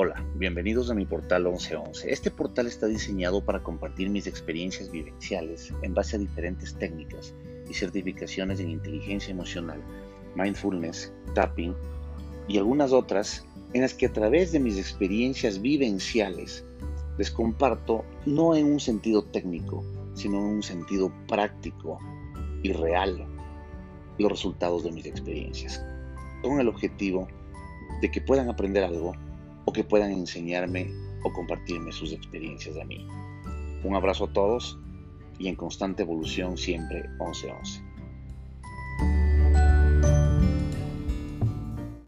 Hola, bienvenidos a mi portal 1111. Este portal está diseñado para compartir mis experiencias vivenciales en base a diferentes técnicas y certificaciones en inteligencia emocional, mindfulness, tapping y algunas otras en las que a través de mis experiencias vivenciales les comparto no en un sentido técnico, sino en un sentido práctico y real los resultados de mis experiencias, con el objetivo de que puedan aprender algo que puedan enseñarme o compartirme sus experiencias de mí. Un abrazo a todos y en constante evolución siempre 1111.